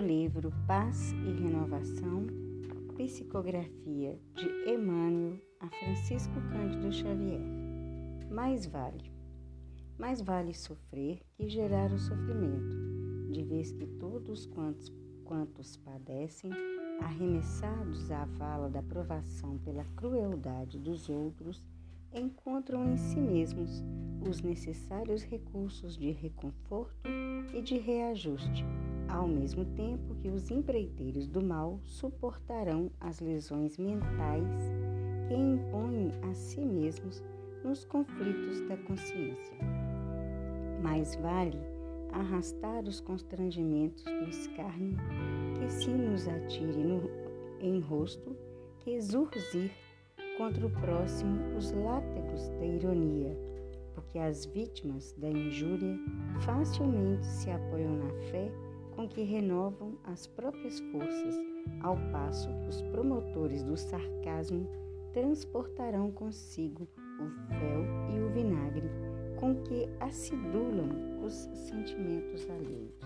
livro Paz e Renovação, psicografia de Emmanuel a Francisco Cândido Xavier. Mais vale. Mais vale sofrer que gerar o sofrimento, de vez que todos quantos, quantos padecem, arremessados à vala da provação pela crueldade dos outros, encontram em si mesmos os necessários recursos de reconforto e de reajuste, ao mesmo tempo que os empreiteiros do mal suportarão as lesões mentais que impõem a si mesmos nos conflitos da consciência. Mais vale arrastar os constrangimentos do escárnio que se nos atire no, em rosto que exurzir contra o próximo os látegos da ironia, porque as vítimas da injúria facilmente se apoiam na fé com que renovam as próprias forças, ao passo que os promotores do sarcasmo transportarão consigo o fel e o vinagre com que acidulam os sentimentos alheios.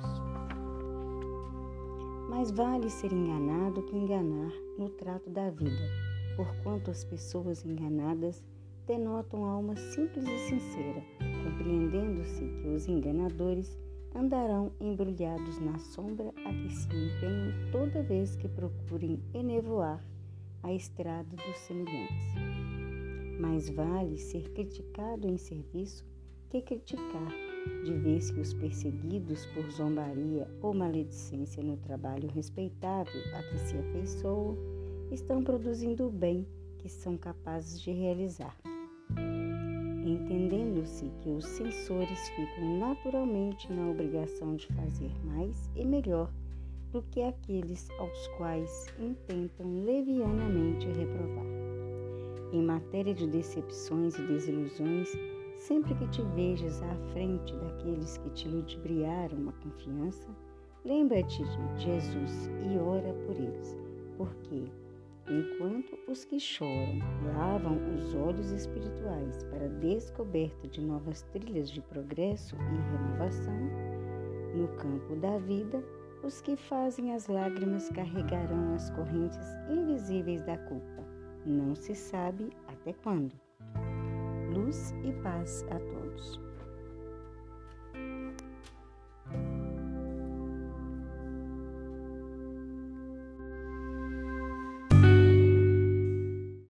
Mais vale ser enganado que enganar no trato da vida porquanto as pessoas enganadas denotam alma simples e sincera, compreendendo-se que os enganadores andarão embrulhados na sombra a que se empenham toda vez que procurem enevoar a estrada dos semelhantes. Mais vale ser criticado em serviço que criticar, de vez que os perseguidos por zombaria ou maledicência no trabalho respeitável a que se afeiçoam estão produzindo o bem que são capazes de realizar. Entendendo-se que os censores ficam naturalmente na obrigação de fazer mais e melhor do que aqueles aos quais intentam levianamente reprovar. Em matéria de decepções e desilusões, sempre que te vejas à frente daqueles que te ludibriaram a confiança, lembra-te de Jesus e ora por eles, porque enquanto os que choram lavam os olhos espirituais para a descoberta de novas trilhas de progresso e renovação, no campo da vida, os que fazem as lágrimas carregarão as correntes invisíveis da culpa. Não se sabe até quando. Luz e paz a todos.